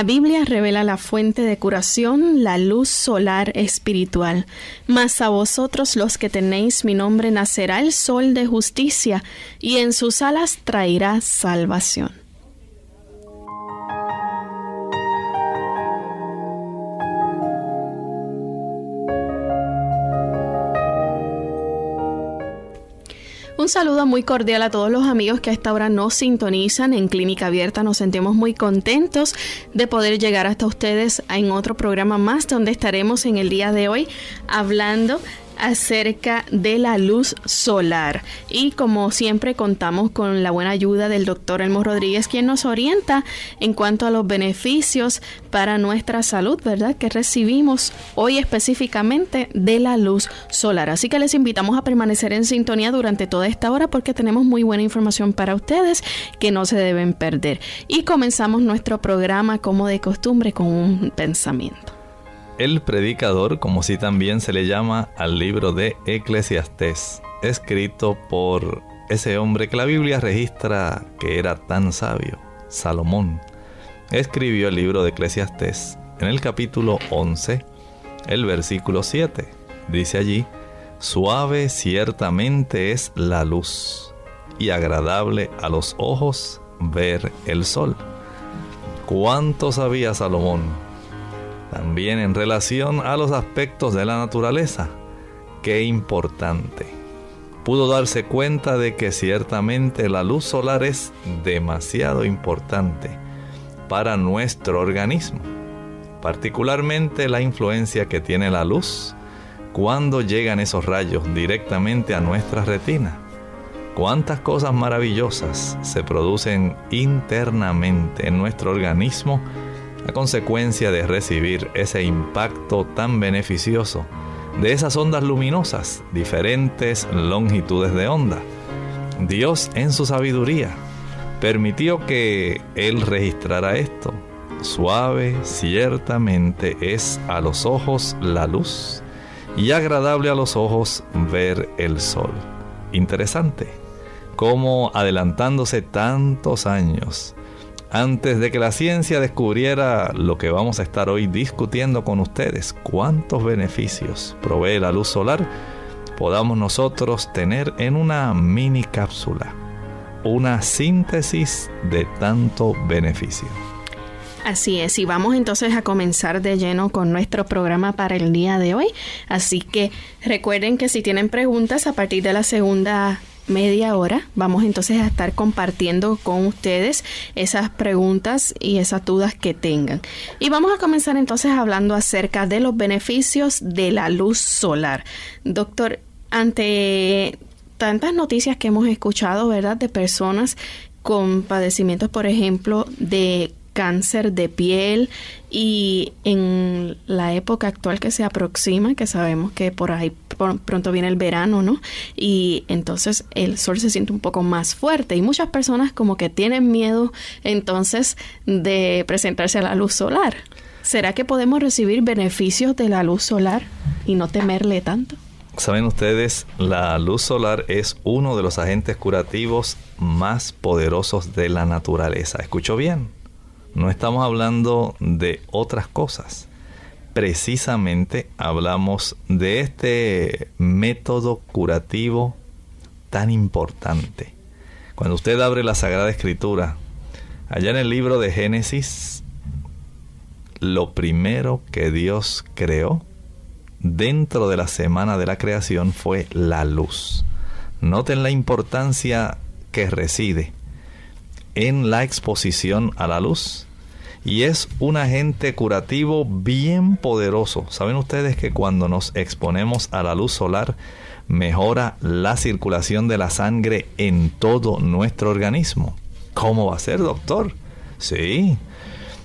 La Biblia revela la fuente de curación, la luz solar espiritual. Mas a vosotros los que tenéis mi nombre nacerá el sol de justicia, y en sus alas traerá salvación. Un saludo muy cordial a todos los amigos que a esta hora nos sintonizan en Clínica Abierta. Nos sentimos muy contentos de poder llegar hasta ustedes en otro programa más donde estaremos en el día de hoy hablando acerca de la luz solar. Y como siempre contamos con la buena ayuda del doctor Elmo Rodríguez, quien nos orienta en cuanto a los beneficios para nuestra salud, ¿verdad? Que recibimos hoy específicamente de la luz solar. Así que les invitamos a permanecer en sintonía durante toda esta hora porque tenemos muy buena información para ustedes que no se deben perder. Y comenzamos nuestro programa como de costumbre con un pensamiento el predicador, como si también se le llama al libro de Eclesiastés, escrito por ese hombre que la Biblia registra que era tan sabio, Salomón. Escribió el libro de Eclesiastés en el capítulo 11, el versículo 7. Dice allí, suave ciertamente es la luz y agradable a los ojos ver el sol. ¿Cuánto sabía Salomón también en relación a los aspectos de la naturaleza. Qué importante. Pudo darse cuenta de que ciertamente la luz solar es demasiado importante para nuestro organismo, particularmente la influencia que tiene la luz cuando llegan esos rayos directamente a nuestra retina. Cuántas cosas maravillosas se producen internamente en nuestro organismo a consecuencia de recibir ese impacto tan beneficioso de esas ondas luminosas, diferentes longitudes de onda. Dios en su sabiduría permitió que Él registrara esto. Suave ciertamente es a los ojos la luz y agradable a los ojos ver el sol. Interesante, cómo adelantándose tantos años, antes de que la ciencia descubriera lo que vamos a estar hoy discutiendo con ustedes, cuántos beneficios provee la luz solar, podamos nosotros tener en una mini cápsula una síntesis de tanto beneficio. Así es, y vamos entonces a comenzar de lleno con nuestro programa para el día de hoy. Así que recuerden que si tienen preguntas a partir de la segunda media hora. Vamos entonces a estar compartiendo con ustedes esas preguntas y esas dudas que tengan. Y vamos a comenzar entonces hablando acerca de los beneficios de la luz solar. Doctor, ante tantas noticias que hemos escuchado, ¿verdad? De personas con padecimientos, por ejemplo, de cáncer de piel y en la época actual que se aproxima, que sabemos que por ahí pronto viene el verano, ¿no? Y entonces el sol se siente un poco más fuerte y muchas personas como que tienen miedo entonces de presentarse a la luz solar. ¿Será que podemos recibir beneficios de la luz solar y no temerle tanto? Saben ustedes, la luz solar es uno de los agentes curativos más poderosos de la naturaleza. ¿Escuchó bien? No estamos hablando de otras cosas. Precisamente hablamos de este método curativo tan importante. Cuando usted abre la Sagrada Escritura, allá en el libro de Génesis, lo primero que Dios creó dentro de la semana de la creación fue la luz. Noten la importancia que reside en la exposición a la luz. Y es un agente curativo bien poderoso. ¿Saben ustedes que cuando nos exponemos a la luz solar mejora la circulación de la sangre en todo nuestro organismo? ¿Cómo va a ser, doctor? Sí.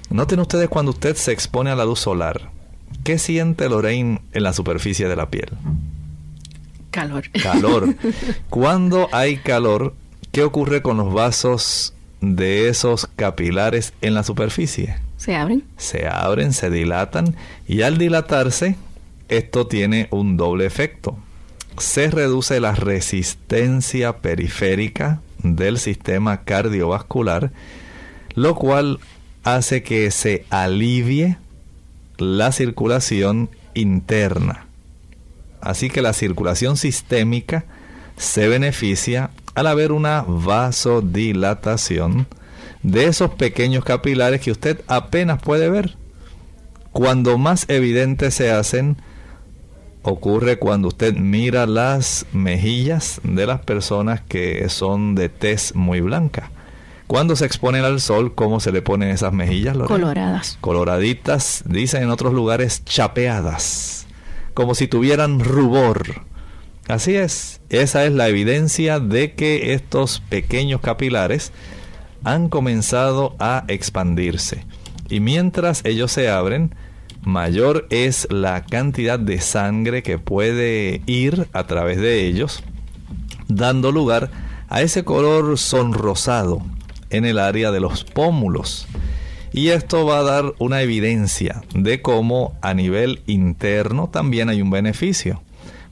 Noten ustedes cuando usted se expone a la luz solar, ¿Qué siente Lorraine en la superficie de la piel? Calor. Calor. Cuando hay calor, ¿qué ocurre con los vasos de esos capilares en la superficie? Se abren. Se abren, se dilatan y al dilatarse, esto tiene un doble efecto. Se reduce la resistencia periférica del sistema cardiovascular, lo cual hace que se alivie la circulación interna. Así que la circulación sistémica se beneficia al haber una vasodilatación de esos pequeños capilares que usted apenas puede ver. Cuando más evidentes se hacen, ocurre cuando usted mira las mejillas de las personas que son de tez muy blanca. Cuando se exponen al sol, ¿cómo se le ponen esas mejillas? Coloradas. Coloraditas, dicen en otros lugares chapeadas, como si tuvieran rubor. Así es, esa es la evidencia de que estos pequeños capilares han comenzado a expandirse. Y mientras ellos se abren, mayor es la cantidad de sangre que puede ir a través de ellos, dando lugar a ese color sonrosado en el área de los pómulos. Y esto va a dar una evidencia de cómo a nivel interno también hay un beneficio.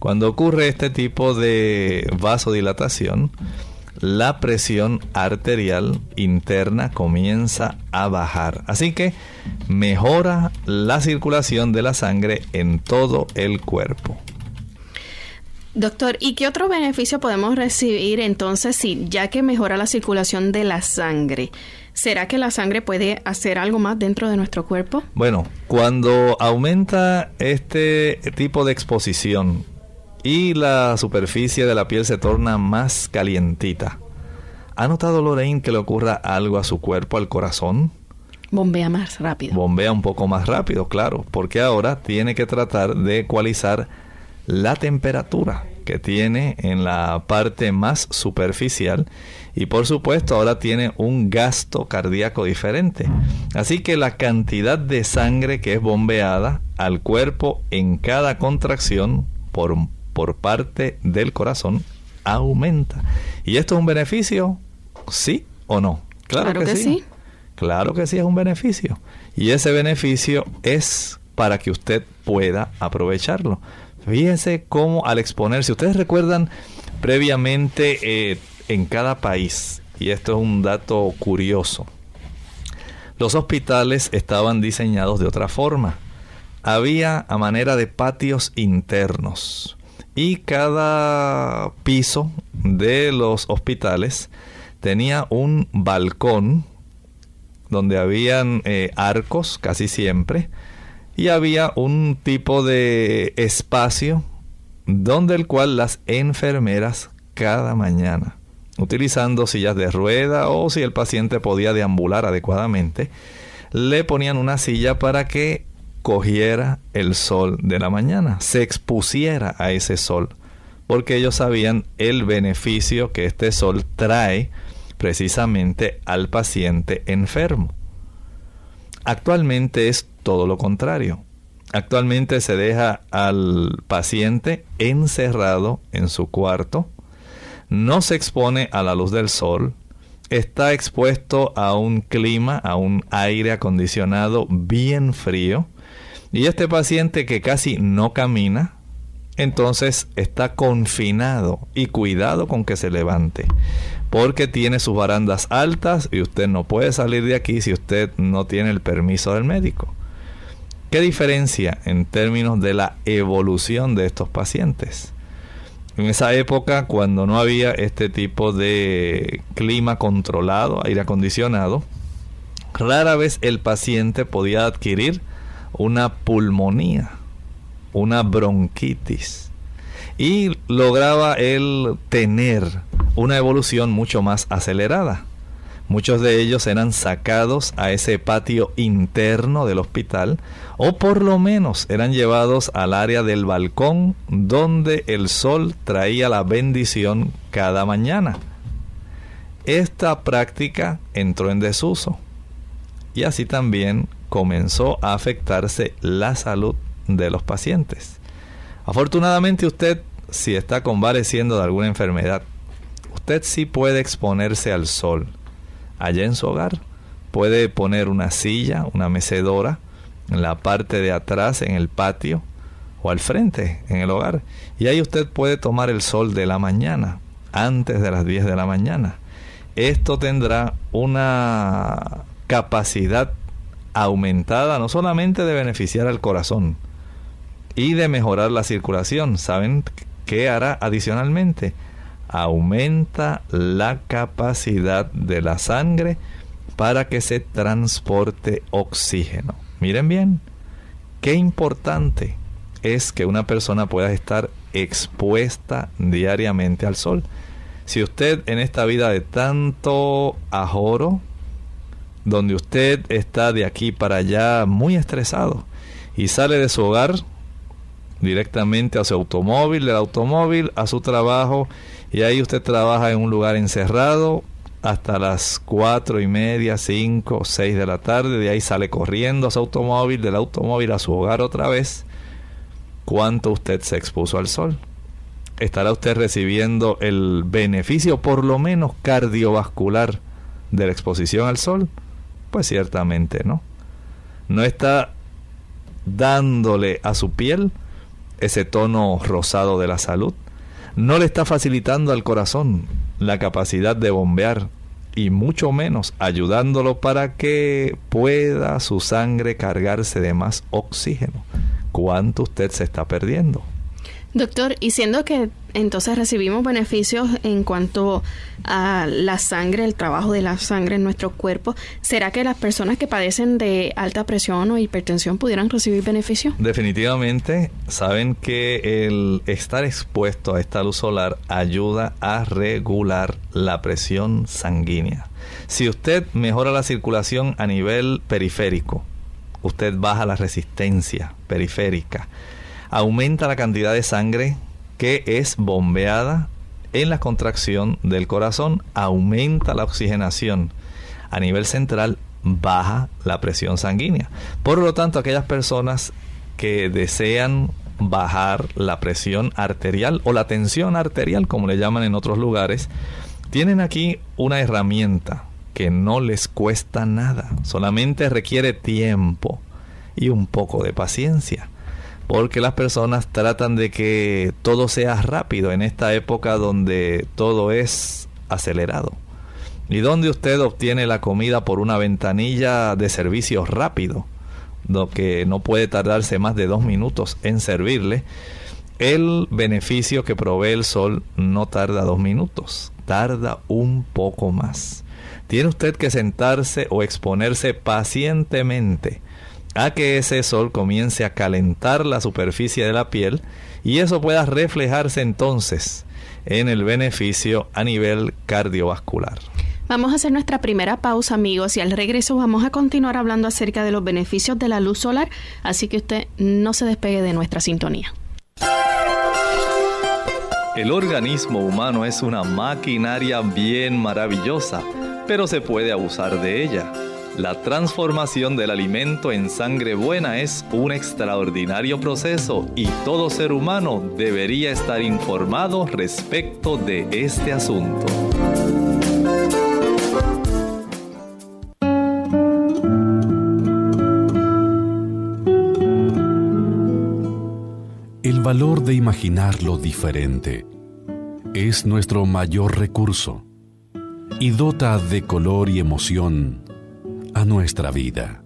Cuando ocurre este tipo de vasodilatación, la presión arterial interna comienza a bajar. Así que mejora la circulación de la sangre en todo el cuerpo. Doctor, ¿y qué otro beneficio podemos recibir entonces si ya que mejora la circulación de la sangre? ¿Será que la sangre puede hacer algo más dentro de nuestro cuerpo? Bueno, cuando aumenta este tipo de exposición y la superficie de la piel se torna más calientita, ¿ha notado Lorraine que le ocurra algo a su cuerpo, al corazón? Bombea más rápido. Bombea un poco más rápido, claro, porque ahora tiene que tratar de ecualizar la temperatura que tiene en la parte más superficial y por supuesto ahora tiene un gasto cardíaco diferente. Así que la cantidad de sangre que es bombeada al cuerpo en cada contracción por, por parte del corazón aumenta. ¿Y esto es un beneficio? ¿Sí o no? Claro, que, sí. Claro que sí es un beneficio. Y ese beneficio es para que usted pueda aprovecharlo. Fíjense cómo al exponerse, ustedes recuerdan previamente eh, en cada país, y esto es un dato curioso, los hospitales estaban diseñados de otra forma. Había a manera de patios internos y cada piso de los hospitales tenía un balcón donde habían eh, arcos casi siempre y había un tipo de espacio donde el cual las enfermeras cada mañana, utilizando sillas de rueda o si el paciente podía deambular adecuadamente, le ponían una silla para que cogiera el sol de la mañana, se expusiera a ese sol, porque ellos sabían el beneficio que este sol trae precisamente al paciente enfermo. Actualmente es todo lo contrario. Actualmente se deja al paciente encerrado en su cuarto, no se expone a la luz del sol, está expuesto a un clima, a un aire acondicionado bien frío. Y este paciente que casi no camina, entonces está confinado y cuidado con que se levante. Porque tiene sus barandas altas y usted no puede salir de aquí si usted no tiene el permiso del médico. ¿Qué diferencia en términos de la evolución de estos pacientes? En esa época, cuando no había este tipo de clima controlado, aire acondicionado, rara vez el paciente podía adquirir una pulmonía, una bronquitis, y lograba él tener una evolución mucho más acelerada. Muchos de ellos eran sacados a ese patio interno del hospital o por lo menos eran llevados al área del balcón donde el sol traía la bendición cada mañana. Esta práctica entró en desuso y así también comenzó a afectarse la salud de los pacientes. Afortunadamente usted, si está convaleciendo de alguna enfermedad, usted sí puede exponerse al sol allá en su hogar. Puede poner una silla, una mecedora en la parte de atrás, en el patio o al frente, en el hogar. Y ahí usted puede tomar el sol de la mañana, antes de las 10 de la mañana. Esto tendrá una capacidad aumentada no solamente de beneficiar al corazón y de mejorar la circulación. ¿Saben qué hará adicionalmente? aumenta la capacidad de la sangre para que se transporte oxígeno. Miren bien, qué importante es que una persona pueda estar expuesta diariamente al sol. Si usted en esta vida de tanto ajoro, donde usted está de aquí para allá muy estresado y sale de su hogar directamente a su automóvil, del automóvil a su trabajo y ahí usted trabaja en un lugar encerrado hasta las cuatro y media, cinco, seis de la tarde. De ahí sale corriendo a su automóvil, del automóvil a su hogar otra vez. ¿Cuánto usted se expuso al sol? ¿Estará usted recibiendo el beneficio, por lo menos cardiovascular, de la exposición al sol? Pues ciertamente no. No está dándole a su piel ese tono rosado de la salud no le está facilitando al corazón la capacidad de bombear y mucho menos ayudándolo para que pueda su sangre cargarse de más oxígeno. ¿Cuánto usted se está perdiendo? Doctor, y siendo que entonces recibimos beneficios en cuanto a la sangre, el trabajo de la sangre en nuestro cuerpo, ¿será que las personas que padecen de alta presión o hipertensión pudieran recibir beneficios? Definitivamente, saben que el estar expuesto a esta luz solar ayuda a regular la presión sanguínea. Si usted mejora la circulación a nivel periférico, usted baja la resistencia periférica aumenta la cantidad de sangre que es bombeada en la contracción del corazón, aumenta la oxigenación. A nivel central baja la presión sanguínea. Por lo tanto, aquellas personas que desean bajar la presión arterial o la tensión arterial, como le llaman en otros lugares, tienen aquí una herramienta que no les cuesta nada, solamente requiere tiempo y un poco de paciencia porque las personas tratan de que todo sea rápido en esta época donde todo es acelerado. Y donde usted obtiene la comida por una ventanilla de servicio rápido, lo que no puede tardarse más de dos minutos en servirle, el beneficio que provee el sol no tarda dos minutos, tarda un poco más. Tiene usted que sentarse o exponerse pacientemente a que ese sol comience a calentar la superficie de la piel y eso pueda reflejarse entonces en el beneficio a nivel cardiovascular. Vamos a hacer nuestra primera pausa amigos y al regreso vamos a continuar hablando acerca de los beneficios de la luz solar, así que usted no se despegue de nuestra sintonía. El organismo humano es una maquinaria bien maravillosa, pero se puede abusar de ella. La transformación del alimento en sangre buena es un extraordinario proceso y todo ser humano debería estar informado respecto de este asunto. El valor de imaginar lo diferente es nuestro mayor recurso y dota de color y emoción nuestra vida.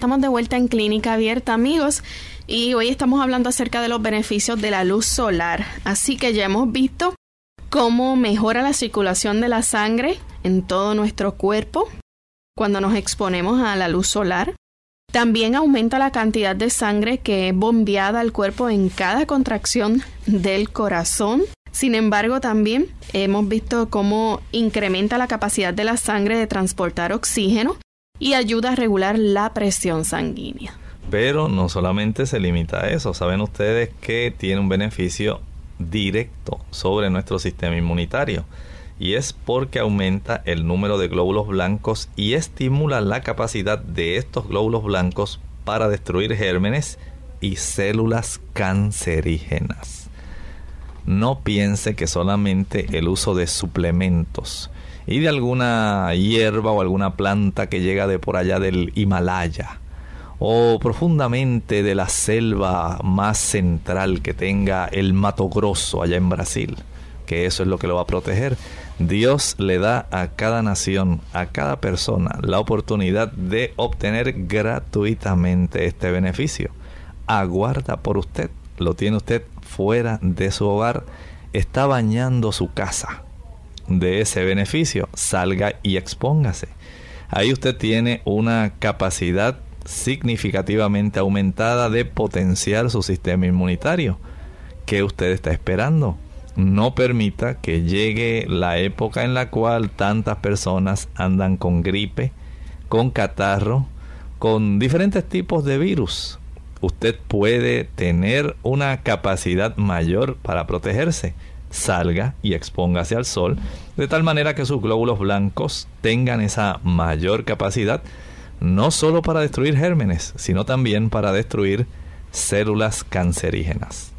Estamos de vuelta en Clínica Abierta, amigos, y hoy estamos hablando acerca de los beneficios de la luz solar. Así que ya hemos visto cómo mejora la circulación de la sangre en todo nuestro cuerpo cuando nos exponemos a la luz solar. También aumenta la cantidad de sangre que es bombeada al cuerpo en cada contracción del corazón. Sin embargo, también hemos visto cómo incrementa la capacidad de la sangre de transportar oxígeno y ayuda a regular la presión sanguínea. Pero no solamente se limita a eso, saben ustedes que tiene un beneficio directo sobre nuestro sistema inmunitario y es porque aumenta el número de glóbulos blancos y estimula la capacidad de estos glóbulos blancos para destruir gérmenes y células cancerígenas. No piense que solamente el uso de suplementos y de alguna hierba o alguna planta que llega de por allá del Himalaya o profundamente de la selva más central que tenga el Mato Grosso allá en Brasil, que eso es lo que lo va a proteger. Dios le da a cada nación, a cada persona, la oportunidad de obtener gratuitamente este beneficio. Aguarda por usted, lo tiene usted fuera de su hogar, está bañando su casa de ese beneficio, salga y expóngase. Ahí usted tiene una capacidad significativamente aumentada de potenciar su sistema inmunitario. ¿Qué usted está esperando? No permita que llegue la época en la cual tantas personas andan con gripe, con catarro, con diferentes tipos de virus. Usted puede tener una capacidad mayor para protegerse salga y expóngase al sol, de tal manera que sus glóbulos blancos tengan esa mayor capacidad, no solo para destruir gérmenes, sino también para destruir células cancerígenas.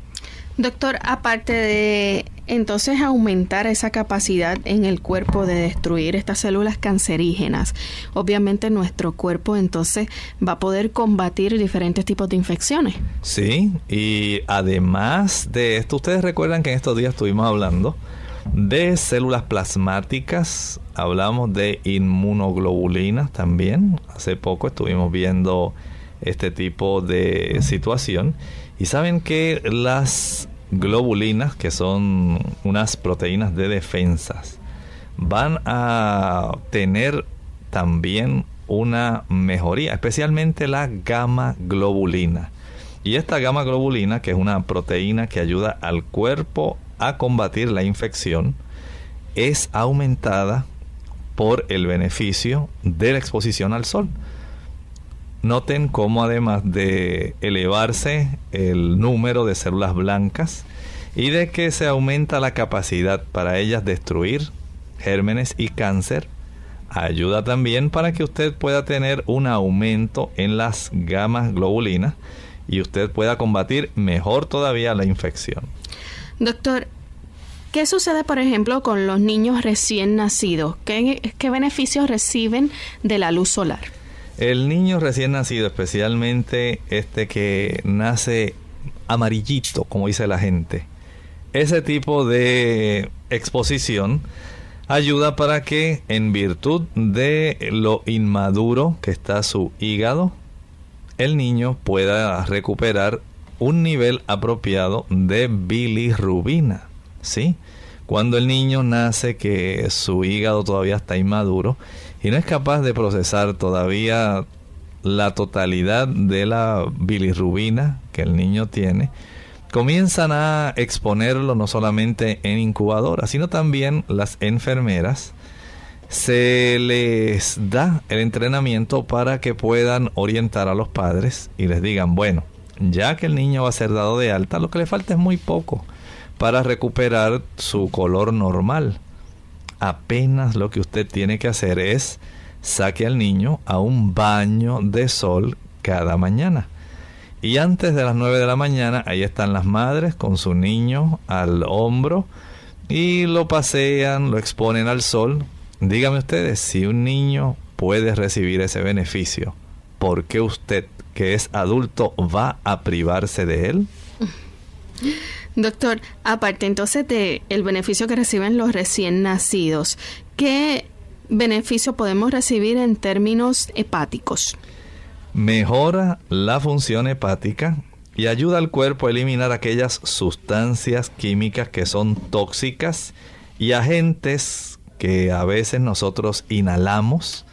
Doctor, aparte de entonces aumentar esa capacidad en el cuerpo de destruir estas células cancerígenas, obviamente nuestro cuerpo entonces va a poder combatir diferentes tipos de infecciones. Sí, y además de esto, ustedes recuerdan que en estos días estuvimos hablando de células plasmáticas, hablamos de inmunoglobulinas también, hace poco estuvimos viendo este tipo de situación. Y saben que las globulinas, que son unas proteínas de defensas, van a tener también una mejoría, especialmente la gamma globulina. Y esta gamma globulina, que es una proteína que ayuda al cuerpo a combatir la infección, es aumentada por el beneficio de la exposición al sol. Noten cómo además de elevarse el número de células blancas y de que se aumenta la capacidad para ellas destruir gérmenes y cáncer, ayuda también para que usted pueda tener un aumento en las gamas globulinas y usted pueda combatir mejor todavía la infección. Doctor, ¿Qué sucede, por ejemplo, con los niños recién nacidos? ¿Qué, ¿Qué, beneficios reciben de la luz solar? El niño recién nacido, especialmente este que nace amarillito, como dice la gente, ese tipo de exposición ayuda para que en virtud de lo inmaduro que está su hígado, el niño pueda recuperar un nivel apropiado de bilirrubina. ¿Sí? Cuando el niño nace que su hígado todavía está inmaduro y no es capaz de procesar todavía la totalidad de la bilirrubina que el niño tiene, comienzan a exponerlo no solamente en incubadora, sino también las enfermeras se les da el entrenamiento para que puedan orientar a los padres y les digan, bueno, ya que el niño va a ser dado de alta, lo que le falta es muy poco para recuperar su color normal. Apenas lo que usted tiene que hacer es saque al niño a un baño de sol cada mañana. Y antes de las 9 de la mañana, ahí están las madres con su niño al hombro y lo pasean, lo exponen al sol. Dígame ustedes, si un niño puede recibir ese beneficio, ¿por qué usted, que es adulto, va a privarse de él? Doctor, aparte entonces de el beneficio que reciben los recién nacidos, ¿qué beneficio podemos recibir en términos hepáticos? mejora la función hepática y ayuda al cuerpo a eliminar aquellas sustancias químicas que son tóxicas y agentes que a veces nosotros inhalamos,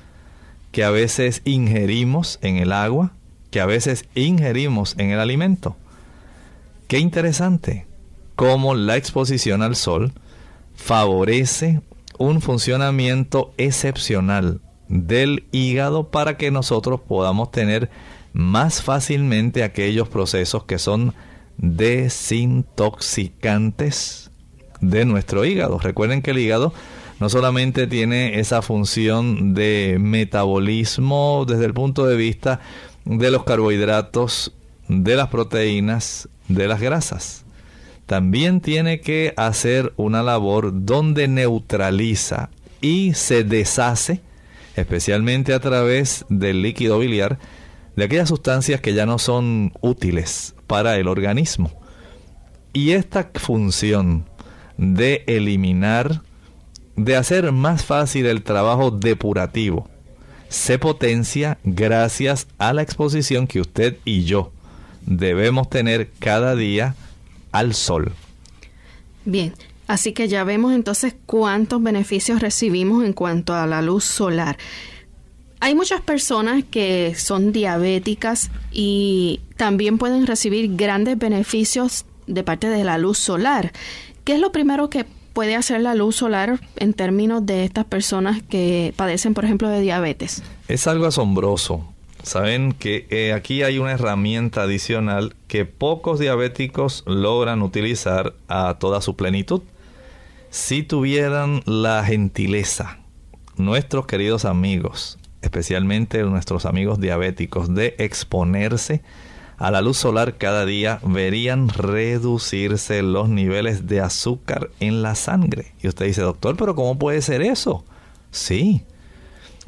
que a veces ingerimos en el agua, que a veces ingerimos en el alimento. Qué interesante cómo la exposición al sol favorece un funcionamiento excepcional del hígado para que nosotros podamos tener más fácilmente aquellos procesos que son desintoxicantes de nuestro hígado. Recuerden que el hígado no solamente tiene esa función de metabolismo desde el punto de vista de los carbohidratos, de las proteínas, de las grasas. También tiene que hacer una labor donde neutraliza y se deshace especialmente a través del líquido biliar, de aquellas sustancias que ya no son útiles para el organismo. Y esta función de eliminar, de hacer más fácil el trabajo depurativo, se potencia gracias a la exposición que usted y yo debemos tener cada día al sol. Bien, Así que ya vemos entonces cuántos beneficios recibimos en cuanto a la luz solar. Hay muchas personas que son diabéticas y también pueden recibir grandes beneficios de parte de la luz solar. ¿Qué es lo primero que puede hacer la luz solar en términos de estas personas que padecen, por ejemplo, de diabetes? Es algo asombroso. Saben que eh, aquí hay una herramienta adicional que pocos diabéticos logran utilizar a toda su plenitud si tuvieran la gentileza, nuestros queridos amigos, especialmente nuestros amigos diabéticos, de exponerse a la luz solar cada día, verían reducirse los niveles de azúcar en la sangre. Y usted dice, doctor, pero ¿cómo puede ser eso? Sí.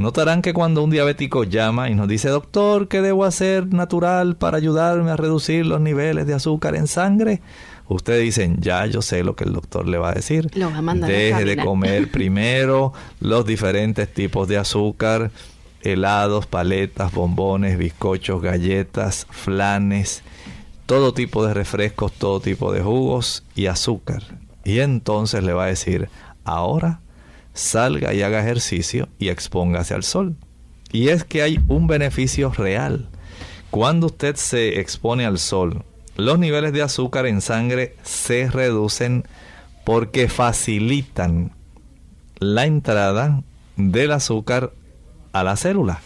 Notarán que cuando un diabético llama y nos dice, doctor, ¿qué debo hacer natural para ayudarme a reducir los niveles de azúcar en sangre? Ustedes dicen, ya yo sé lo que el doctor le va a decir. Deje de comer primero los diferentes tipos de azúcar, helados, paletas, bombones, bizcochos, galletas, flanes, todo tipo de refrescos, todo tipo de jugos y azúcar. Y entonces le va a decir, ahora salga y haga ejercicio y expóngase al sol. Y es que hay un beneficio real. Cuando usted se expone al sol, los niveles de azúcar en sangre se reducen porque facilitan la entrada del azúcar a la célula.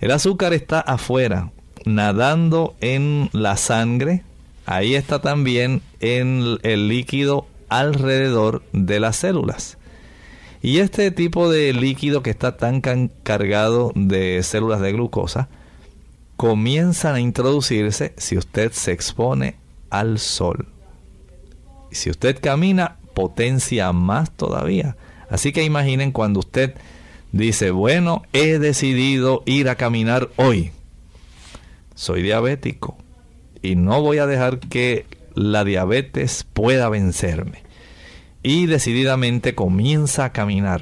El azúcar está afuera, nadando en la sangre. Ahí está también en el líquido alrededor de las células. Y este tipo de líquido que está tan cargado de células de glucosa comienzan a introducirse si usted se expone al sol. Y si usted camina potencia más todavía. Así que imaginen cuando usted dice, bueno, he decidido ir a caminar hoy. Soy diabético y no voy a dejar que la diabetes pueda vencerme. Y decididamente comienza a caminar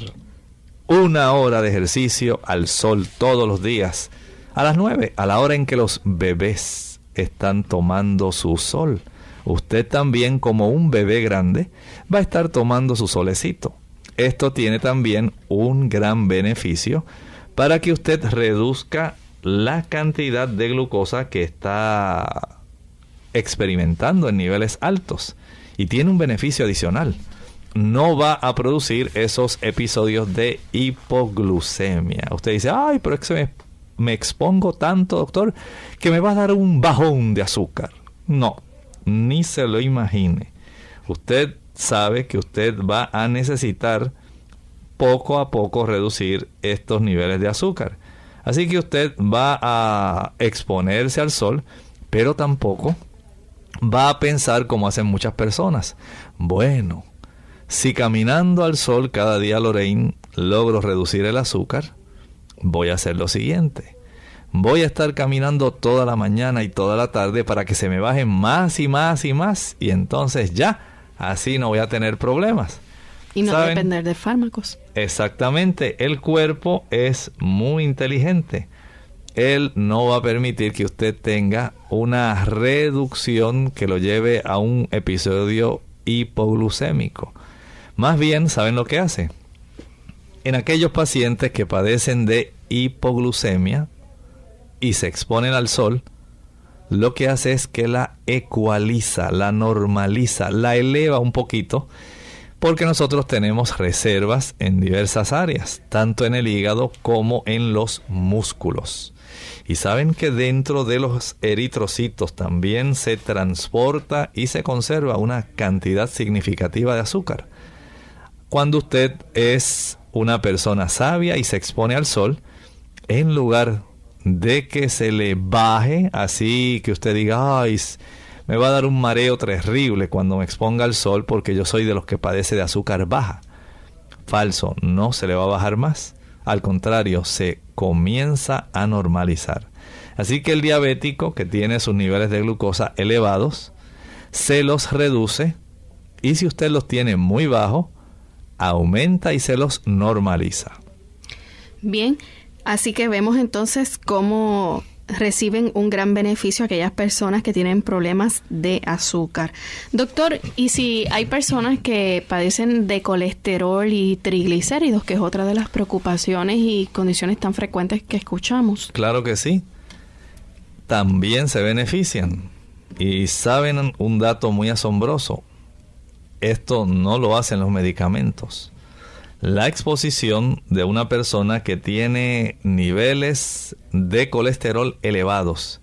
una hora de ejercicio al sol todos los días. A las nueve, a la hora en que los bebés están tomando su sol. Usted también como un bebé grande va a estar tomando su solecito. Esto tiene también un gran beneficio para que usted reduzca la cantidad de glucosa que está experimentando en niveles altos. Y tiene un beneficio adicional. No va a producir esos episodios de hipoglucemia. Usted dice, ay, pero es que me, expongo tanto, doctor, que me va a dar un bajón de azúcar. No, ni se lo imagine. Usted sabe que usted va a necesitar poco a poco reducir estos niveles de azúcar. Así que usted va a exponerse al sol, pero tampoco va a pensar como hacen muchas personas. Bueno, si caminando al sol cada día, Lorraine, logro reducir el azúcar, voy a hacer lo siguiente. Voy a estar caminando toda la mañana y toda la tarde para que se me bajen más y más y más y entonces ya Así no voy a tener problemas. Y no depender de fármacos. Exactamente. El cuerpo es muy inteligente. Él no va a permitir que usted tenga una reducción que lo lleve a un episodio hipoglucémico. Más bien, ¿saben lo que hace? En aquellos pacientes que padecen de hipoglucemia y se exponen al sol, lo que hace es que la ecualiza, la normaliza, la eleva un poquito, porque nosotros tenemos reservas en diversas áreas, tanto en el hígado como en los músculos. Y saben que dentro de los eritrocitos también se transporta y se conserva una cantidad significativa de azúcar. Cuando usted es una persona sabia y se expone al sol, en lugar de que se le baje, así que usted diga, ay, me va a dar un mareo terrible cuando me exponga al sol porque yo soy de los que padece de azúcar baja. Falso, no se le va a bajar más. Al contrario, se comienza a normalizar. Así que el diabético que tiene sus niveles de glucosa elevados, se los reduce y si usted los tiene muy bajos, aumenta y se los normaliza. Bien, Así que vemos entonces cómo reciben un gran beneficio aquellas personas que tienen problemas de azúcar. Doctor, ¿y si hay personas que padecen de colesterol y triglicéridos, que es otra de las preocupaciones y condiciones tan frecuentes que escuchamos? Claro que sí. También se benefician. Y saben un dato muy asombroso. Esto no lo hacen los medicamentos la exposición de una persona que tiene niveles de colesterol elevados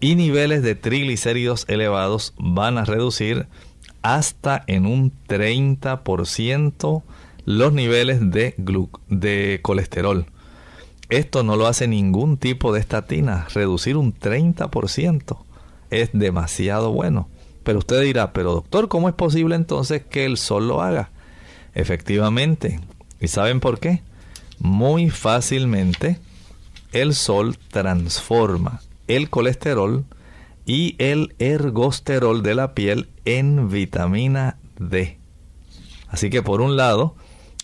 y niveles de triglicéridos elevados van a reducir hasta en un 30% los niveles de, de colesterol. Esto no lo hace ningún tipo de estatina. Reducir un 30% es demasiado bueno. Pero usted dirá, pero doctor, ¿cómo es posible entonces que el sol lo haga? Efectivamente, ¿Y saben por qué? Muy fácilmente el sol transforma el colesterol y el ergosterol de la piel en vitamina D. Así que por un lado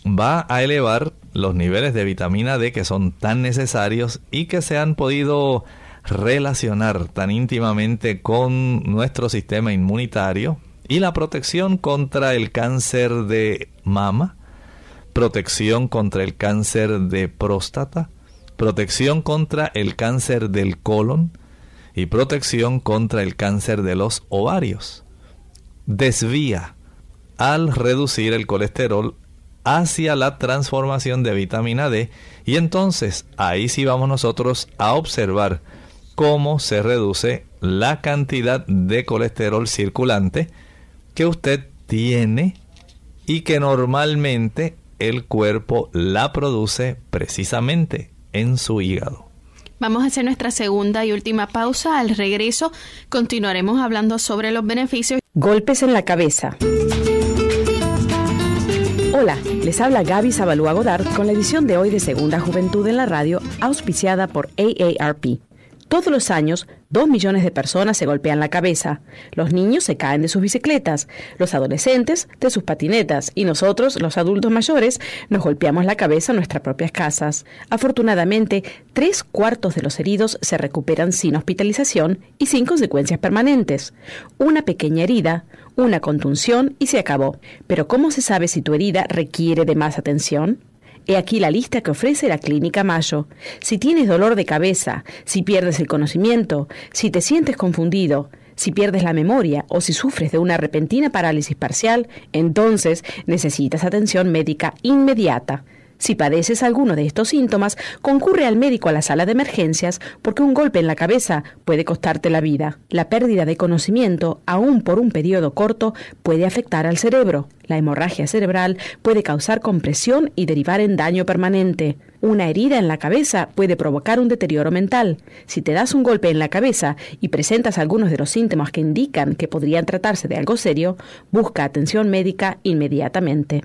va a elevar los niveles de vitamina D que son tan necesarios y que se han podido relacionar tan íntimamente con nuestro sistema inmunitario y la protección contra el cáncer de mama, protección contra el cáncer de próstata, protección contra el cáncer del colon y protección contra el cáncer de los ovarios. Desvía al reducir el colesterol hacia la transformación de vitamina D y entonces ahí sí vamos nosotros a observar cómo se reduce la cantidad de colesterol circulante que usted tiene y que normalmente el cuerpo la produce precisamente en su hígado. Vamos a hacer nuestra segunda y última pausa. Al regreso continuaremos hablando sobre los beneficios. Golpes en la cabeza. Hola, les habla Gaby Zabalúa Godard con la edición de hoy de Segunda Juventud en la Radio, auspiciada por AARP. Todos los años, dos millones de personas se golpean la cabeza. Los niños se caen de sus bicicletas, los adolescentes de sus patinetas y nosotros, los adultos mayores, nos golpeamos la cabeza en nuestras propias casas. Afortunadamente, tres cuartos de los heridos se recuperan sin hospitalización y sin consecuencias permanentes. Una pequeña herida, una contunción y se acabó. Pero ¿cómo se sabe si tu herida requiere de más atención? He aquí la lista que ofrece la Clínica Mayo. Si tienes dolor de cabeza, si pierdes el conocimiento, si te sientes confundido, si pierdes la memoria o si sufres de una repentina parálisis parcial, entonces necesitas atención médica inmediata. Si padeces alguno de estos síntomas, concurre al médico a la sala de emergencias porque un golpe en la cabeza puede costarte la vida. La pérdida de conocimiento, aún por un periodo corto, puede afectar al cerebro. La hemorragia cerebral puede causar compresión y derivar en daño permanente. Una herida en la cabeza puede provocar un deterioro mental. Si te das un golpe en la cabeza y presentas algunos de los síntomas que indican que podrían tratarse de algo serio, busca atención médica inmediatamente.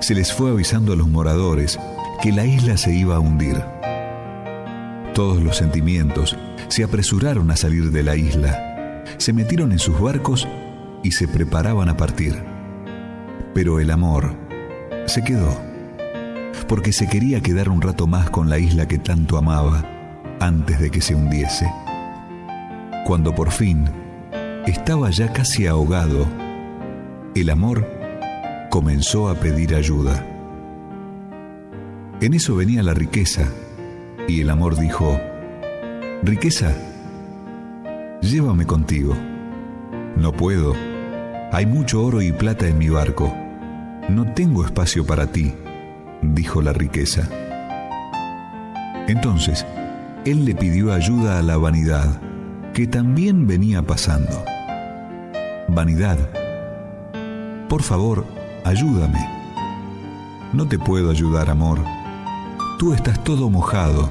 se les fue avisando a los moradores que la isla se iba a hundir. Todos los sentimientos se apresuraron a salir de la isla, se metieron en sus barcos y se preparaban a partir. Pero el amor se quedó, porque se quería quedar un rato más con la isla que tanto amaba antes de que se hundiese. Cuando por fin estaba ya casi ahogado, el amor comenzó a pedir ayuda. En eso venía la riqueza, y el amor dijo, Riqueza, llévame contigo. No puedo, hay mucho oro y plata en mi barco. No tengo espacio para ti, dijo la riqueza. Entonces, él le pidió ayuda a la vanidad, que también venía pasando. Vanidad, por favor, ayúdame. No te puedo ayudar, amor. Tú estás todo mojado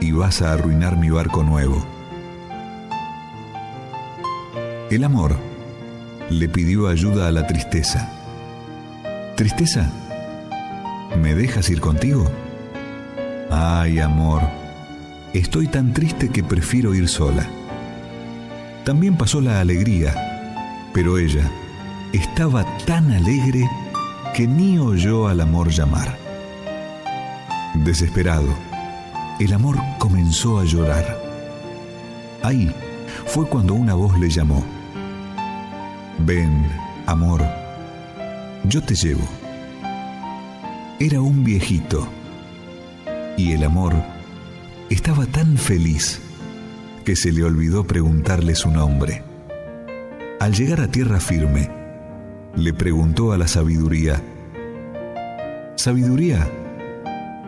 y vas a arruinar mi barco nuevo. El amor le pidió ayuda a la tristeza. Tristeza, ¿me dejas ir contigo? Ay, amor, estoy tan triste que prefiero ir sola. También pasó la alegría, pero ella estaba tan alegre que ni oyó al amor llamar. Desesperado, el amor comenzó a llorar. Ahí fue cuando una voz le llamó. Ven, amor, yo te llevo. Era un viejito y el amor estaba tan feliz que se le olvidó preguntarle su nombre. Al llegar a tierra firme, le preguntó a la sabiduría, Sabiduría,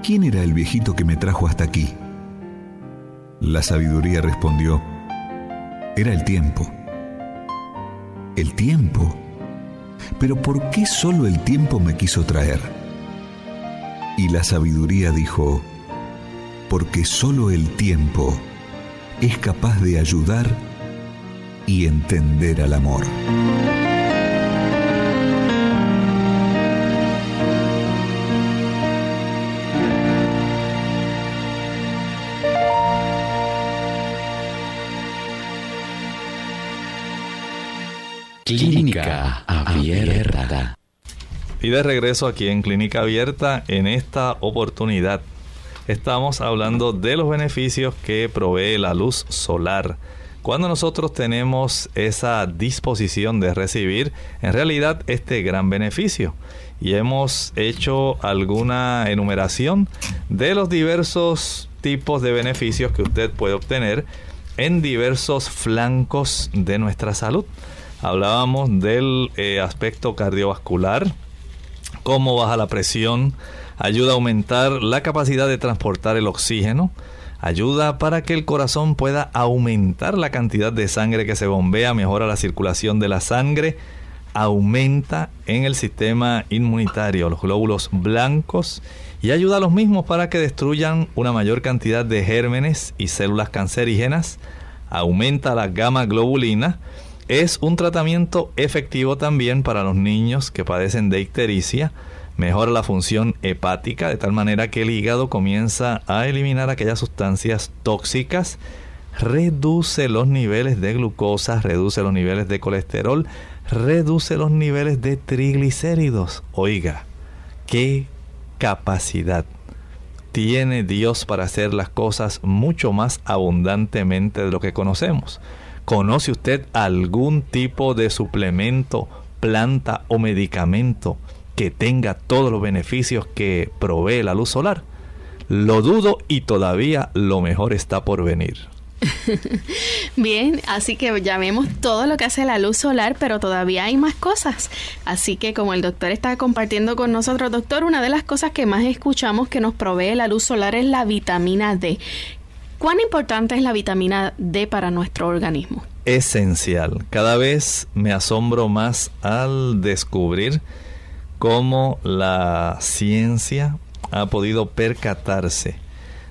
¿quién era el viejito que me trajo hasta aquí? La sabiduría respondió, era el tiempo. ¿El tiempo? Pero ¿por qué solo el tiempo me quiso traer? Y la sabiduría dijo, porque solo el tiempo es capaz de ayudar y entender al amor. De regreso aquí en Clínica Abierta, en esta oportunidad estamos hablando de los beneficios que provee la luz solar. Cuando nosotros tenemos esa disposición de recibir en realidad este gran beneficio y hemos hecho alguna enumeración de los diversos tipos de beneficios que usted puede obtener en diversos flancos de nuestra salud. Hablábamos del eh, aspecto cardiovascular, cómo baja la presión, ayuda a aumentar la capacidad de transportar el oxígeno, ayuda para que el corazón pueda aumentar la cantidad de sangre que se bombea, mejora la circulación de la sangre, aumenta en el sistema inmunitario los glóbulos blancos y ayuda a los mismos para que destruyan una mayor cantidad de gérmenes y células cancerígenas, aumenta la gamma globulina, es un tratamiento efectivo también para los niños que padecen de ictericia, mejora la función hepática de tal manera que el hígado comienza a eliminar aquellas sustancias tóxicas, reduce los niveles de glucosa, reduce los niveles de colesterol, reduce los niveles de triglicéridos. Oiga, qué capacidad tiene Dios para hacer las cosas mucho más abundantemente de lo que conocemos. ¿Conoce usted algún tipo de suplemento, planta o medicamento que tenga todos los beneficios que provee la luz solar? Lo dudo y todavía lo mejor está por venir. Bien, así que ya vemos todo lo que hace la luz solar, pero todavía hay más cosas. Así que como el doctor está compartiendo con nosotros, doctor, una de las cosas que más escuchamos que nos provee la luz solar es la vitamina D. ¿Cuán importante es la vitamina D para nuestro organismo? Esencial. Cada vez me asombro más al descubrir cómo la ciencia ha podido percatarse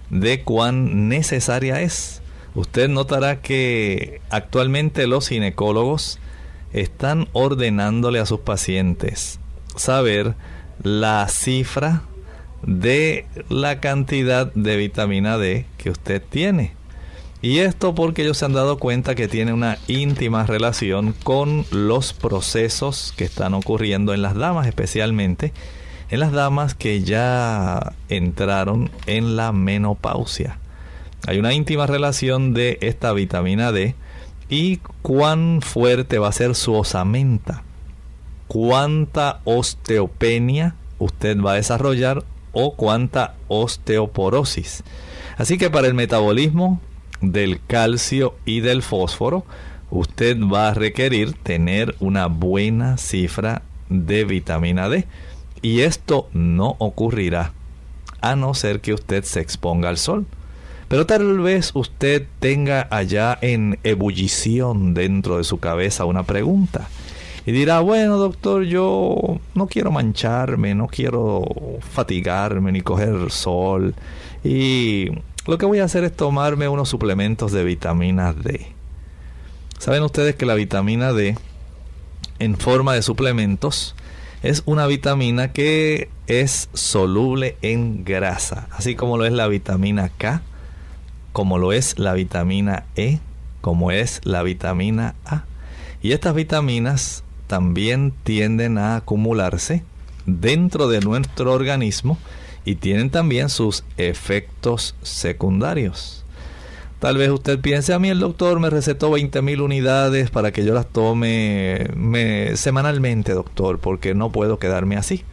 de cuán necesaria es usted notará que actualmente los ginecólogos están ordenándole a sus pacientes saber la cifra de la cantidad de vitamina D que usted tiene. Y esto porque ellos se han dado cuenta que tiene una íntima relación con los procesos que están ocurriendo en las damas, especialmente en las damas que ya entraron en la menopausia. Hay una íntima relación de esta vitamina D y cuán fuerte va a ser su osamenta, cuánta osteopenia usted va a desarrollar o cuánta osteoporosis. Así que para el metabolismo del calcio y del fósforo, usted va a requerir tener una buena cifra de vitamina D. Y esto no ocurrirá a no ser que usted se exponga al sol. Pero tal vez usted tenga allá en ebullición dentro de su cabeza una pregunta. Y dirá, bueno doctor, yo no quiero mancharme, no quiero fatigarme ni coger sol. Y lo que voy a hacer es tomarme unos suplementos de vitamina D. Saben ustedes que la vitamina D, en forma de suplementos, es una vitamina que es soluble en grasa, así como lo es la vitamina K, como lo es la vitamina E, como es la vitamina A. Y estas vitaminas también tienden a acumularse dentro de nuestro organismo y tienen también sus efectos secundarios. Tal vez usted piense, a mí el doctor me recetó 20.000 unidades para que yo las tome semanalmente, doctor, porque no puedo quedarme así.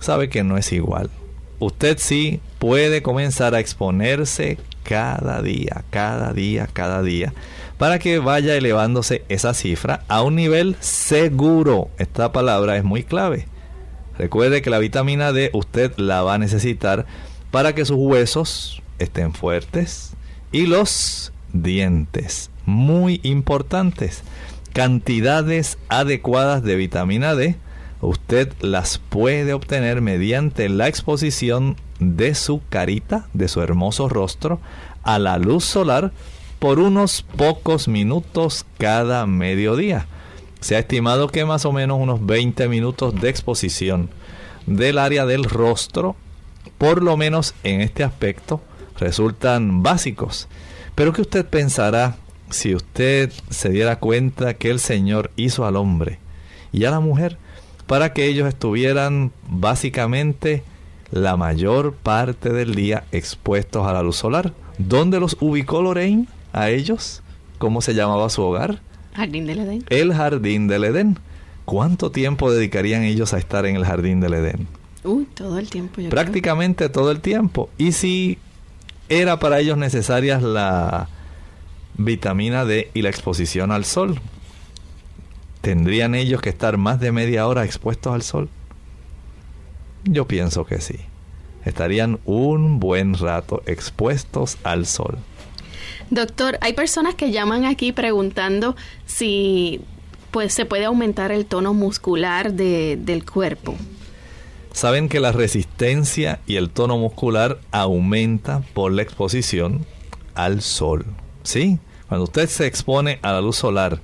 Sabe que no es igual. Usted sí puede comenzar a exponerse cada día, cada día, cada día, para que vaya elevándose esa cifra a un nivel seguro. Esta palabra es muy clave. Recuerde que la vitamina D usted la va a necesitar para que sus huesos estén fuertes y los dientes, muy importantes. Cantidades adecuadas de vitamina D usted las puede obtener mediante la exposición de su carita, de su hermoso rostro, a la luz solar por unos pocos minutos cada mediodía. Se ha estimado que más o menos unos 20 minutos de exposición del área del rostro, por lo menos en este aspecto, resultan básicos. Pero ¿qué usted pensará si usted se diera cuenta que el Señor hizo al hombre y a la mujer para que ellos estuvieran básicamente la mayor parte del día expuestos a la luz solar. ¿Dónde los ubicó Lorraine a ellos? ¿Cómo se llamaba su hogar? Jardín del Edén. El Jardín del Edén. ¿Cuánto tiempo dedicarían ellos a estar en el Jardín del Edén? Uy, todo el tiempo. Prácticamente todo el tiempo. Y si era para ellos necesarias la vitamina D y la exposición al sol, ¿tendrían ellos que estar más de media hora expuestos al sol? Yo pienso que sí. Estarían un buen rato expuestos al sol. Doctor, hay personas que llaman aquí preguntando si pues se puede aumentar el tono muscular del cuerpo. Saben que la resistencia y el tono muscular aumenta por la exposición al sol. ¿Sí? Cuando usted se expone a la luz solar,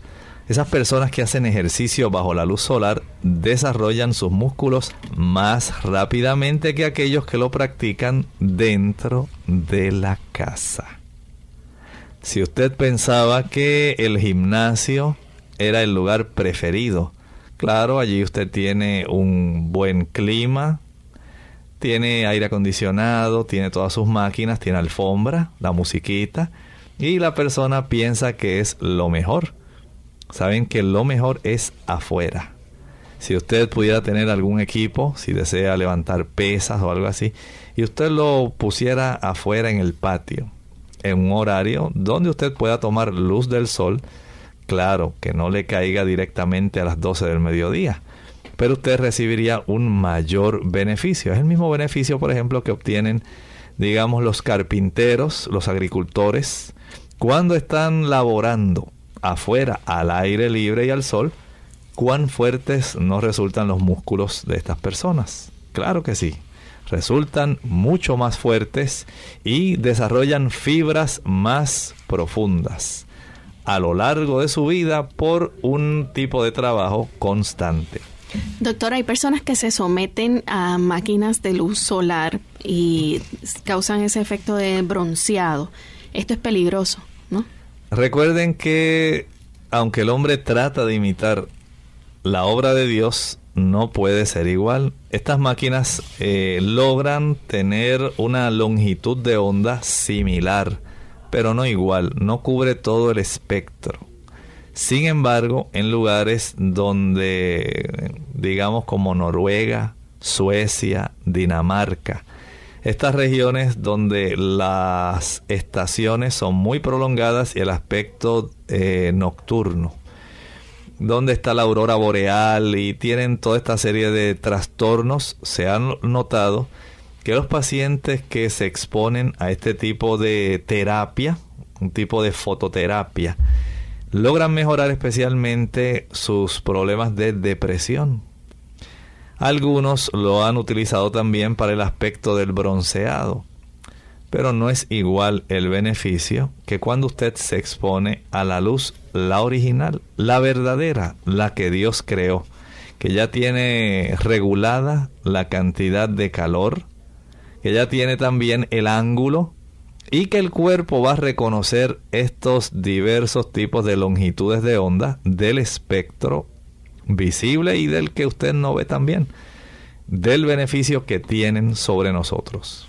esas personas que hacen ejercicio bajo la luz solar desarrollan sus músculos más rápidamente que aquellos que lo practican dentro de la casa. Si usted pensaba que el gimnasio era el lugar preferido, claro, allí usted tiene un buen clima, tiene aire acondicionado, tiene todas sus máquinas, tiene alfombra, la musiquita, y la persona piensa que es lo mejor. Saben que lo mejor es afuera. Si usted pudiera tener algún equipo, si desea levantar pesas o algo así, y usted lo pusiera afuera en el patio, en un horario donde usted pueda tomar luz del sol, claro, que no le caiga directamente a las 12 del mediodía, pero usted recibiría un mayor beneficio. Es el mismo beneficio, por ejemplo, que obtienen, digamos, los carpinteros, los agricultores, cuando están laborando afuera, al aire libre y al sol, cuán fuertes no resultan los músculos de estas personas. Claro que sí, resultan mucho más fuertes y desarrollan fibras más profundas a lo largo de su vida por un tipo de trabajo constante. Doctor, hay personas que se someten a máquinas de luz solar y causan ese efecto de bronceado. Esto es peligroso, ¿no? Recuerden que aunque el hombre trata de imitar la obra de Dios, no puede ser igual. Estas máquinas eh, logran tener una longitud de onda similar, pero no igual, no cubre todo el espectro. Sin embargo, en lugares donde, digamos como Noruega, Suecia, Dinamarca, estas regiones donde las estaciones son muy prolongadas y el aspecto eh, nocturno, donde está la aurora boreal y tienen toda esta serie de trastornos, se han notado que los pacientes que se exponen a este tipo de terapia, un tipo de fototerapia, logran mejorar especialmente sus problemas de depresión algunos lo han utilizado también para el aspecto del bronceado, pero no es igual el beneficio que cuando usted se expone a la luz, la original, la verdadera, la que Dios creó, que ya tiene regulada la cantidad de calor, que ya tiene también el ángulo y que el cuerpo va a reconocer estos diversos tipos de longitudes de onda del espectro visible y del que usted no ve también, del beneficio que tienen sobre nosotros.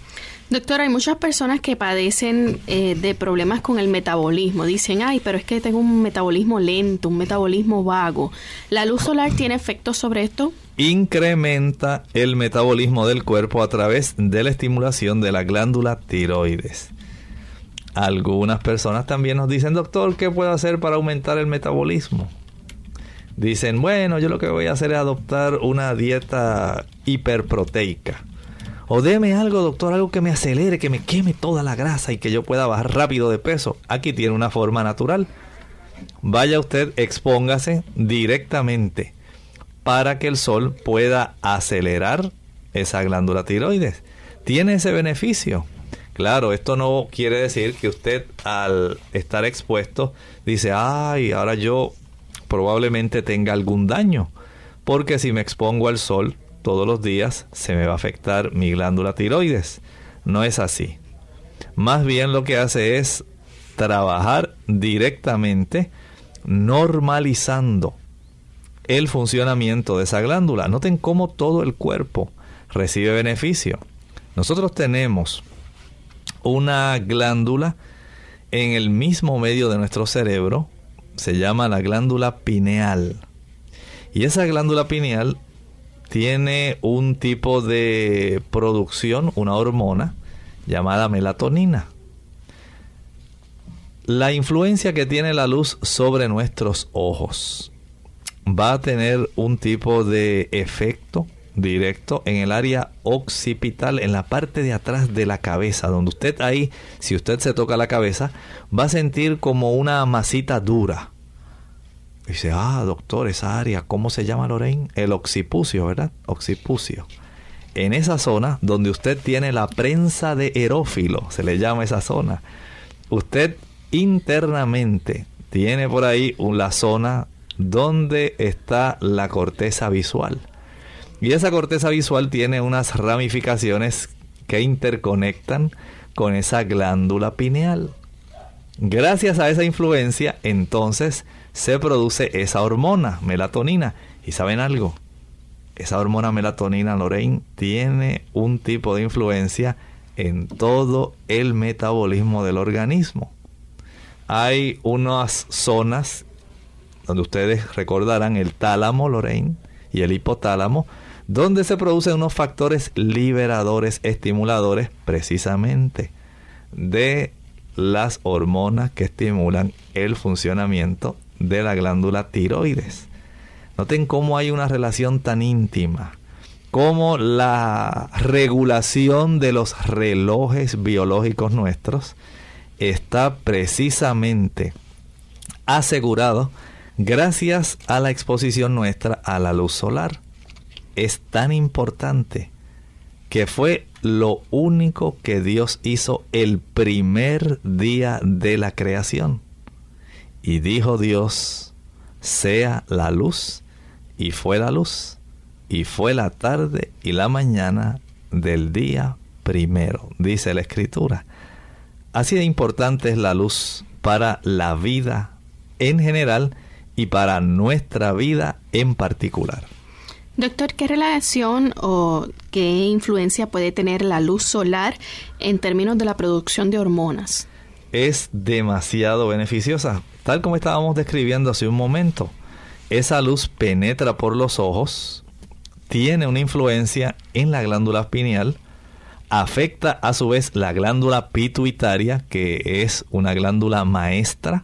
Doctor, hay muchas personas que padecen eh, de problemas con el metabolismo. Dicen, ay, pero es que tengo un metabolismo lento, un metabolismo vago. ¿La luz solar tiene efecto sobre esto? Incrementa el metabolismo del cuerpo a través de la estimulación de la glándula tiroides. Algunas personas también nos dicen, doctor, ¿qué puedo hacer para aumentar el metabolismo? Dicen, bueno, yo lo que voy a hacer es adoptar una dieta hiperproteica. O deme algo, doctor, algo que me acelere, que me queme toda la grasa y que yo pueda bajar rápido de peso. Aquí tiene una forma natural. Vaya usted, expóngase directamente para que el sol pueda acelerar esa glándula tiroides. Tiene ese beneficio. Claro, esto no quiere decir que usted al estar expuesto dice, ay, ahora yo probablemente tenga algún daño, porque si me expongo al sol todos los días se me va a afectar mi glándula tiroides. No es así. Más bien lo que hace es trabajar directamente normalizando el funcionamiento de esa glándula. Noten cómo todo el cuerpo recibe beneficio. Nosotros tenemos una glándula en el mismo medio de nuestro cerebro se llama la glándula pineal. Y esa glándula pineal tiene un tipo de producción, una hormona llamada melatonina. La influencia que tiene la luz sobre nuestros ojos va a tener un tipo de efecto directo en el área occipital, en la parte de atrás de la cabeza, donde usted ahí, si usted se toca la cabeza, va a sentir como una masita dura. Dice, ah, doctor, esa área, ¿cómo se llama Lorraine? El occipucio, ¿verdad? Occipucio. En esa zona donde usted tiene la prensa de erófilo, se le llama esa zona, usted internamente tiene por ahí la zona donde está la corteza visual. Y esa corteza visual tiene unas ramificaciones que interconectan con esa glándula pineal. Gracias a esa influencia, entonces se produce esa hormona, melatonina. ¿Y saben algo? Esa hormona melatonina, Lorraine, tiene un tipo de influencia en todo el metabolismo del organismo. Hay unas zonas donde ustedes recordarán el tálamo, Lorraine, y el hipotálamo, donde se producen unos factores liberadores, estimuladores, precisamente de las hormonas que estimulan el funcionamiento de la glándula tiroides. Noten cómo hay una relación tan íntima, cómo la regulación de los relojes biológicos nuestros está precisamente asegurado gracias a la exposición nuestra a la luz solar es tan importante que fue lo único que Dios hizo el primer día de la creación. Y dijo Dios, sea la luz, y fue la luz, y fue la tarde y la mañana del día primero, dice la escritura. Así de importante es la luz para la vida en general y para nuestra vida en particular. Doctor, ¿qué relación o qué influencia puede tener la luz solar en términos de la producción de hormonas? Es demasiado beneficiosa, tal como estábamos describiendo hace un momento. Esa luz penetra por los ojos, tiene una influencia en la glándula pineal, afecta a su vez la glándula pituitaria, que es una glándula maestra,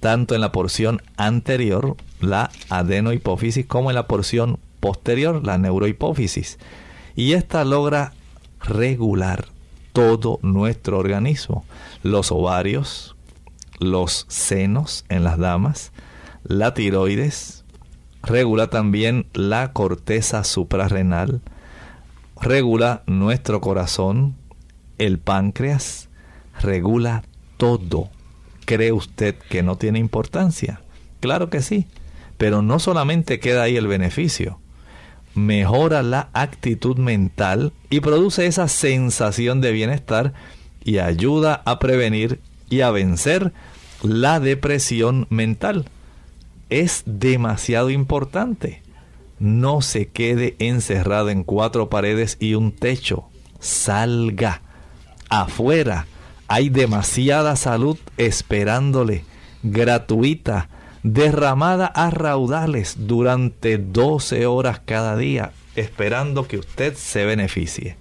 tanto en la porción anterior, la adenohipófisis, como en la porción posterior, la neurohipófisis. Y esta logra regular todo nuestro organismo. Los ovarios, los senos en las damas, la tiroides, regula también la corteza suprarrenal, regula nuestro corazón, el páncreas, regula todo. ¿Cree usted que no tiene importancia? Claro que sí, pero no solamente queda ahí el beneficio, mejora la actitud mental y produce esa sensación de bienestar y ayuda a prevenir y a vencer la depresión mental. Es demasiado importante. No se quede encerrado en cuatro paredes y un techo. Salga afuera. Hay demasiada salud esperándole, gratuita derramada a raudales durante 12 horas cada día, esperando que usted se beneficie.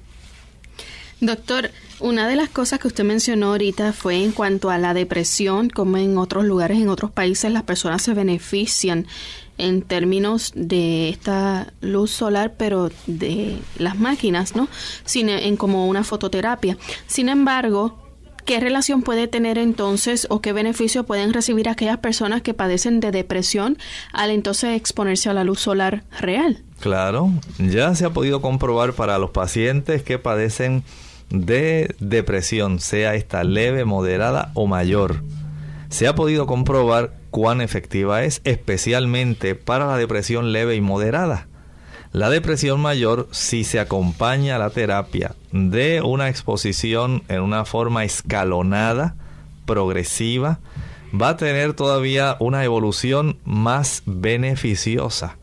Doctor, una de las cosas que usted mencionó ahorita fue en cuanto a la depresión, como en otros lugares, en otros países, las personas se benefician en términos de esta luz solar, pero de las máquinas, ¿no? Sin, en como una fototerapia. Sin embargo, ¿Qué relación puede tener entonces o qué beneficio pueden recibir aquellas personas que padecen de depresión al entonces exponerse a la luz solar real? Claro, ya se ha podido comprobar para los pacientes que padecen de depresión, sea esta leve, moderada o mayor. Se ha podido comprobar cuán efectiva es, especialmente para la depresión leve y moderada. La depresión mayor, si se acompaña a la terapia de una exposición en una forma escalonada, progresiva, va a tener todavía una evolución más beneficiosa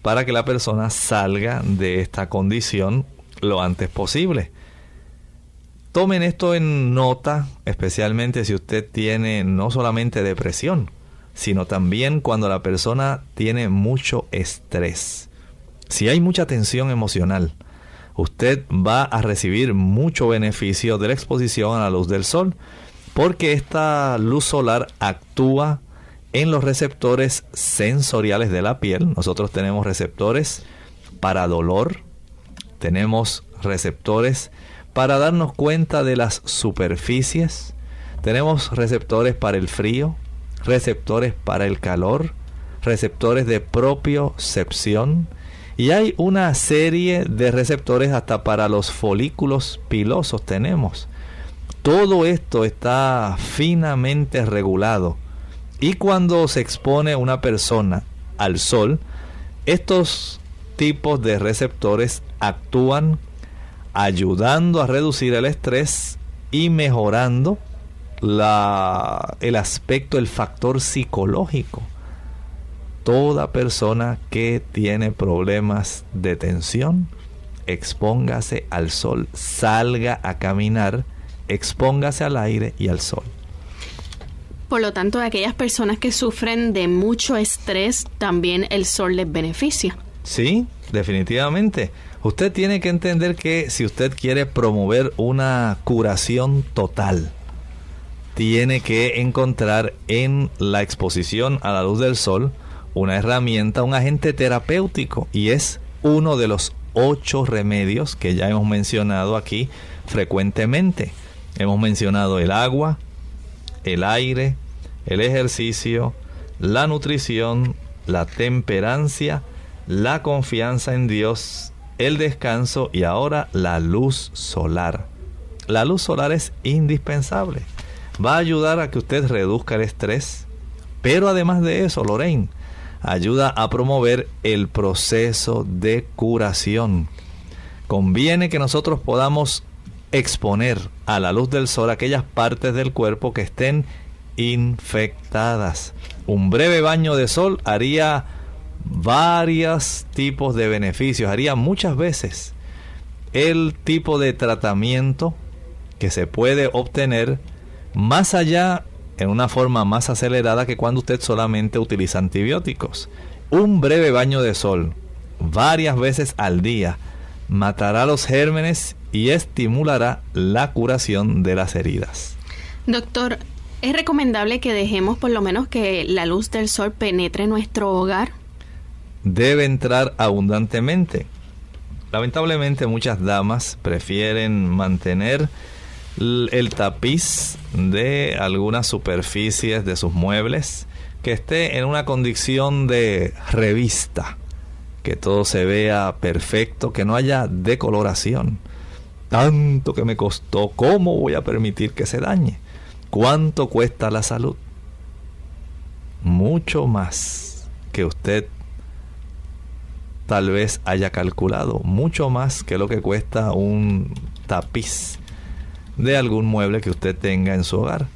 para que la persona salga de esta condición lo antes posible. Tomen esto en nota, especialmente si usted tiene no solamente depresión, sino también cuando la persona tiene mucho estrés si hay mucha tensión emocional, usted va a recibir mucho beneficio de la exposición a la luz del sol, porque esta luz solar actúa en los receptores sensoriales de la piel. Nosotros tenemos receptores para dolor, tenemos receptores para darnos cuenta de las superficies, tenemos receptores para el frío, receptores para el calor, receptores de propiocepción y hay una serie de receptores hasta para los folículos pilosos tenemos. Todo esto está finamente regulado y cuando se expone una persona al sol, estos tipos de receptores actúan ayudando a reducir el estrés y mejorando la, el aspecto, el factor psicológico. Toda persona que tiene problemas de tensión, expóngase al sol, salga a caminar, expóngase al aire y al sol. Por lo tanto, a aquellas personas que sufren de mucho estrés, también el sol les beneficia. Sí, definitivamente. Usted tiene que entender que si usted quiere promover una curación total, tiene que encontrar en la exposición a la luz del sol una herramienta, un agente terapéutico y es uno de los ocho remedios que ya hemos mencionado aquí frecuentemente. Hemos mencionado el agua, el aire, el ejercicio, la nutrición, la temperancia, la confianza en Dios, el descanso y ahora la luz solar. La luz solar es indispensable. Va a ayudar a que usted reduzca el estrés, pero además de eso, Lorraine, ayuda a promover el proceso de curación. Conviene que nosotros podamos exponer a la luz del sol aquellas partes del cuerpo que estén infectadas. Un breve baño de sol haría varios tipos de beneficios, haría muchas veces el tipo de tratamiento que se puede obtener más allá en una forma más acelerada que cuando usted solamente utiliza antibióticos. Un breve baño de sol varias veces al día matará los gérmenes y estimulará la curación de las heridas. Doctor, ¿es recomendable que dejemos por lo menos que la luz del sol penetre nuestro hogar? Debe entrar abundantemente. Lamentablemente muchas damas prefieren mantener el tapiz de algunas superficies de sus muebles que esté en una condición de revista, que todo se vea perfecto, que no haya decoloración. Tanto que me costó, ¿cómo voy a permitir que se dañe? ¿Cuánto cuesta la salud? Mucho más que usted tal vez haya calculado, mucho más que lo que cuesta un tapiz de algún mueble que usted tenga en su hogar.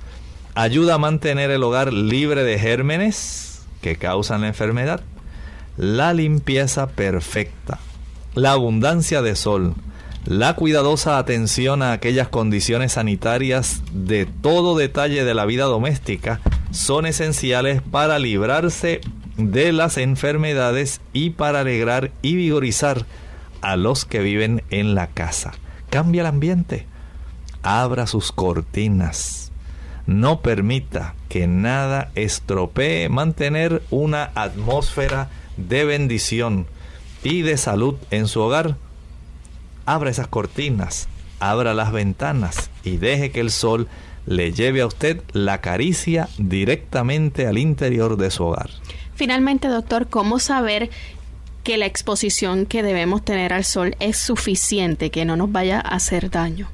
Ayuda a mantener el hogar libre de gérmenes que causan la enfermedad. La limpieza perfecta. La abundancia de sol. La cuidadosa atención a aquellas condiciones sanitarias de todo detalle de la vida doméstica son esenciales para librarse de las enfermedades y para alegrar y vigorizar a los que viven en la casa. Cambia el ambiente abra sus cortinas. No permita que nada estropee mantener una atmósfera de bendición y de salud en su hogar. Abra esas cortinas, abra las ventanas y deje que el sol le lleve a usted la caricia directamente al interior de su hogar. Finalmente, doctor, ¿cómo saber que la exposición que debemos tener al sol es suficiente, que no nos vaya a hacer daño?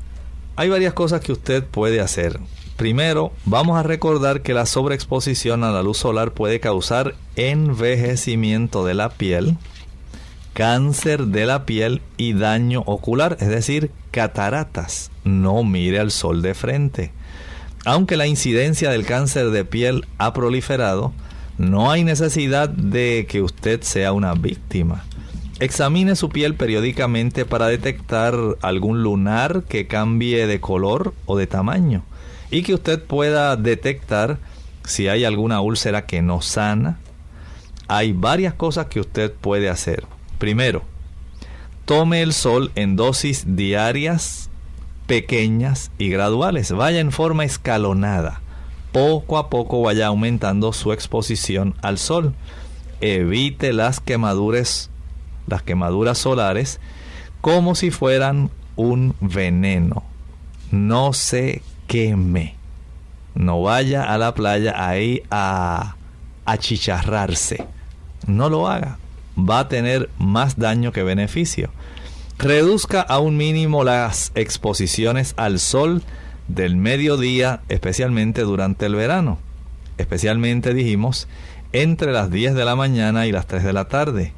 Hay varias cosas que usted puede hacer. Primero, vamos a recordar que la sobreexposición a la luz solar puede causar envejecimiento de la piel, cáncer de la piel y daño ocular, es decir, cataratas. No mire al sol de frente. Aunque la incidencia del cáncer de piel ha proliferado, no hay necesidad de que usted sea una víctima. Examine su piel periódicamente para detectar algún lunar que cambie de color o de tamaño y que usted pueda detectar si hay alguna úlcera que no sana. Hay varias cosas que usted puede hacer. Primero, tome el sol en dosis diarias, pequeñas y graduales. Vaya en forma escalonada. Poco a poco vaya aumentando su exposición al sol. Evite las quemaduras las quemaduras solares, como si fueran un veneno. No se queme. No vaya a la playa ahí a achicharrarse. No lo haga. Va a tener más daño que beneficio. Reduzca a un mínimo las exposiciones al sol del mediodía, especialmente durante el verano. Especialmente dijimos entre las 10 de la mañana y las 3 de la tarde.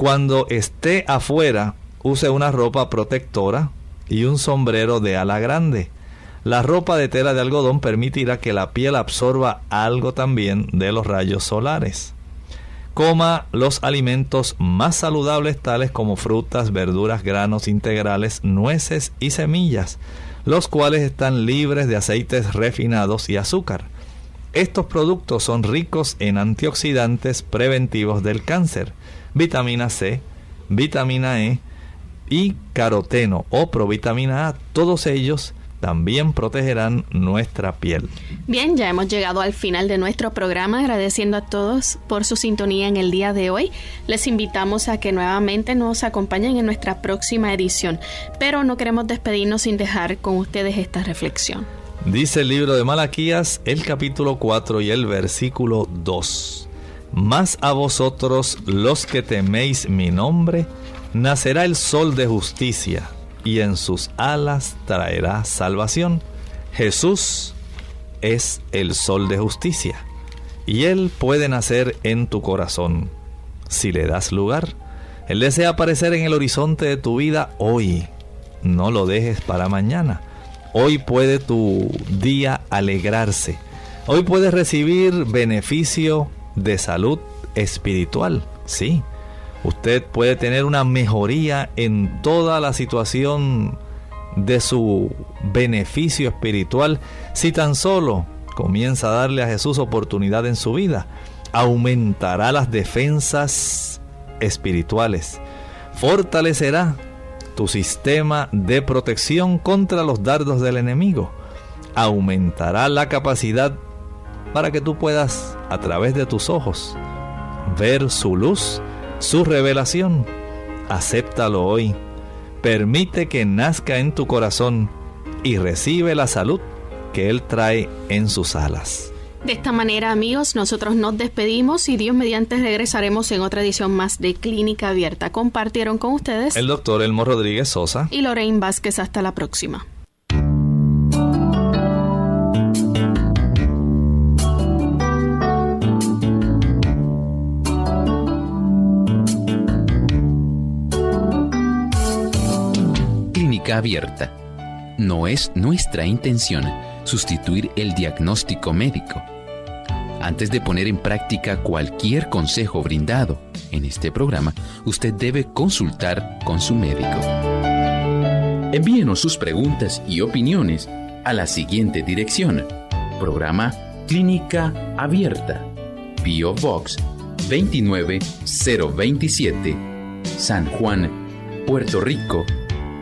Cuando esté afuera, use una ropa protectora y un sombrero de ala grande. La ropa de tela de algodón permitirá que la piel absorba algo también de los rayos solares. Coma los alimentos más saludables tales como frutas, verduras, granos integrales, nueces y semillas, los cuales están libres de aceites refinados y azúcar. Estos productos son ricos en antioxidantes preventivos del cáncer, vitamina C, vitamina E y caroteno o provitamina A. Todos ellos también protegerán nuestra piel. Bien, ya hemos llegado al final de nuestro programa, agradeciendo a todos por su sintonía en el día de hoy. Les invitamos a que nuevamente nos acompañen en nuestra próxima edición, pero no queremos despedirnos sin dejar con ustedes esta reflexión. Dice el libro de Malaquías, el capítulo 4 y el versículo 2. Más a vosotros los que teméis mi nombre, nacerá el sol de justicia y en sus alas traerá salvación. Jesús es el sol de justicia y Él puede nacer en tu corazón si le das lugar. Él desea aparecer en el horizonte de tu vida hoy. No lo dejes para mañana. Hoy puede tu día alegrarse. Hoy puedes recibir beneficio de salud espiritual. Sí, usted puede tener una mejoría en toda la situación de su beneficio espiritual si tan solo comienza a darle a Jesús oportunidad en su vida. Aumentará las defensas espirituales, fortalecerá tu sistema de protección contra los dardos del enemigo, aumentará la capacidad para que tú puedas, a través de tus ojos, ver su luz su revelación. Acéptalo hoy. Permite que nazca en tu corazón y recibe la salud que Él trae en sus alas. De esta manera, amigos, nosotros nos despedimos y Dios mediante regresaremos en otra edición más de Clínica Abierta. Compartieron con ustedes el doctor Elmo Rodríguez Sosa y Lorraine Vázquez. Hasta la próxima. Abierta. No es nuestra intención sustituir el diagnóstico médico. Antes de poner en práctica cualquier consejo brindado en este programa, usted debe consultar con su médico. Envíenos sus preguntas y opiniones a la siguiente dirección. Programa Clínica Abierta. Bio Box 29027. San Juan, Puerto Rico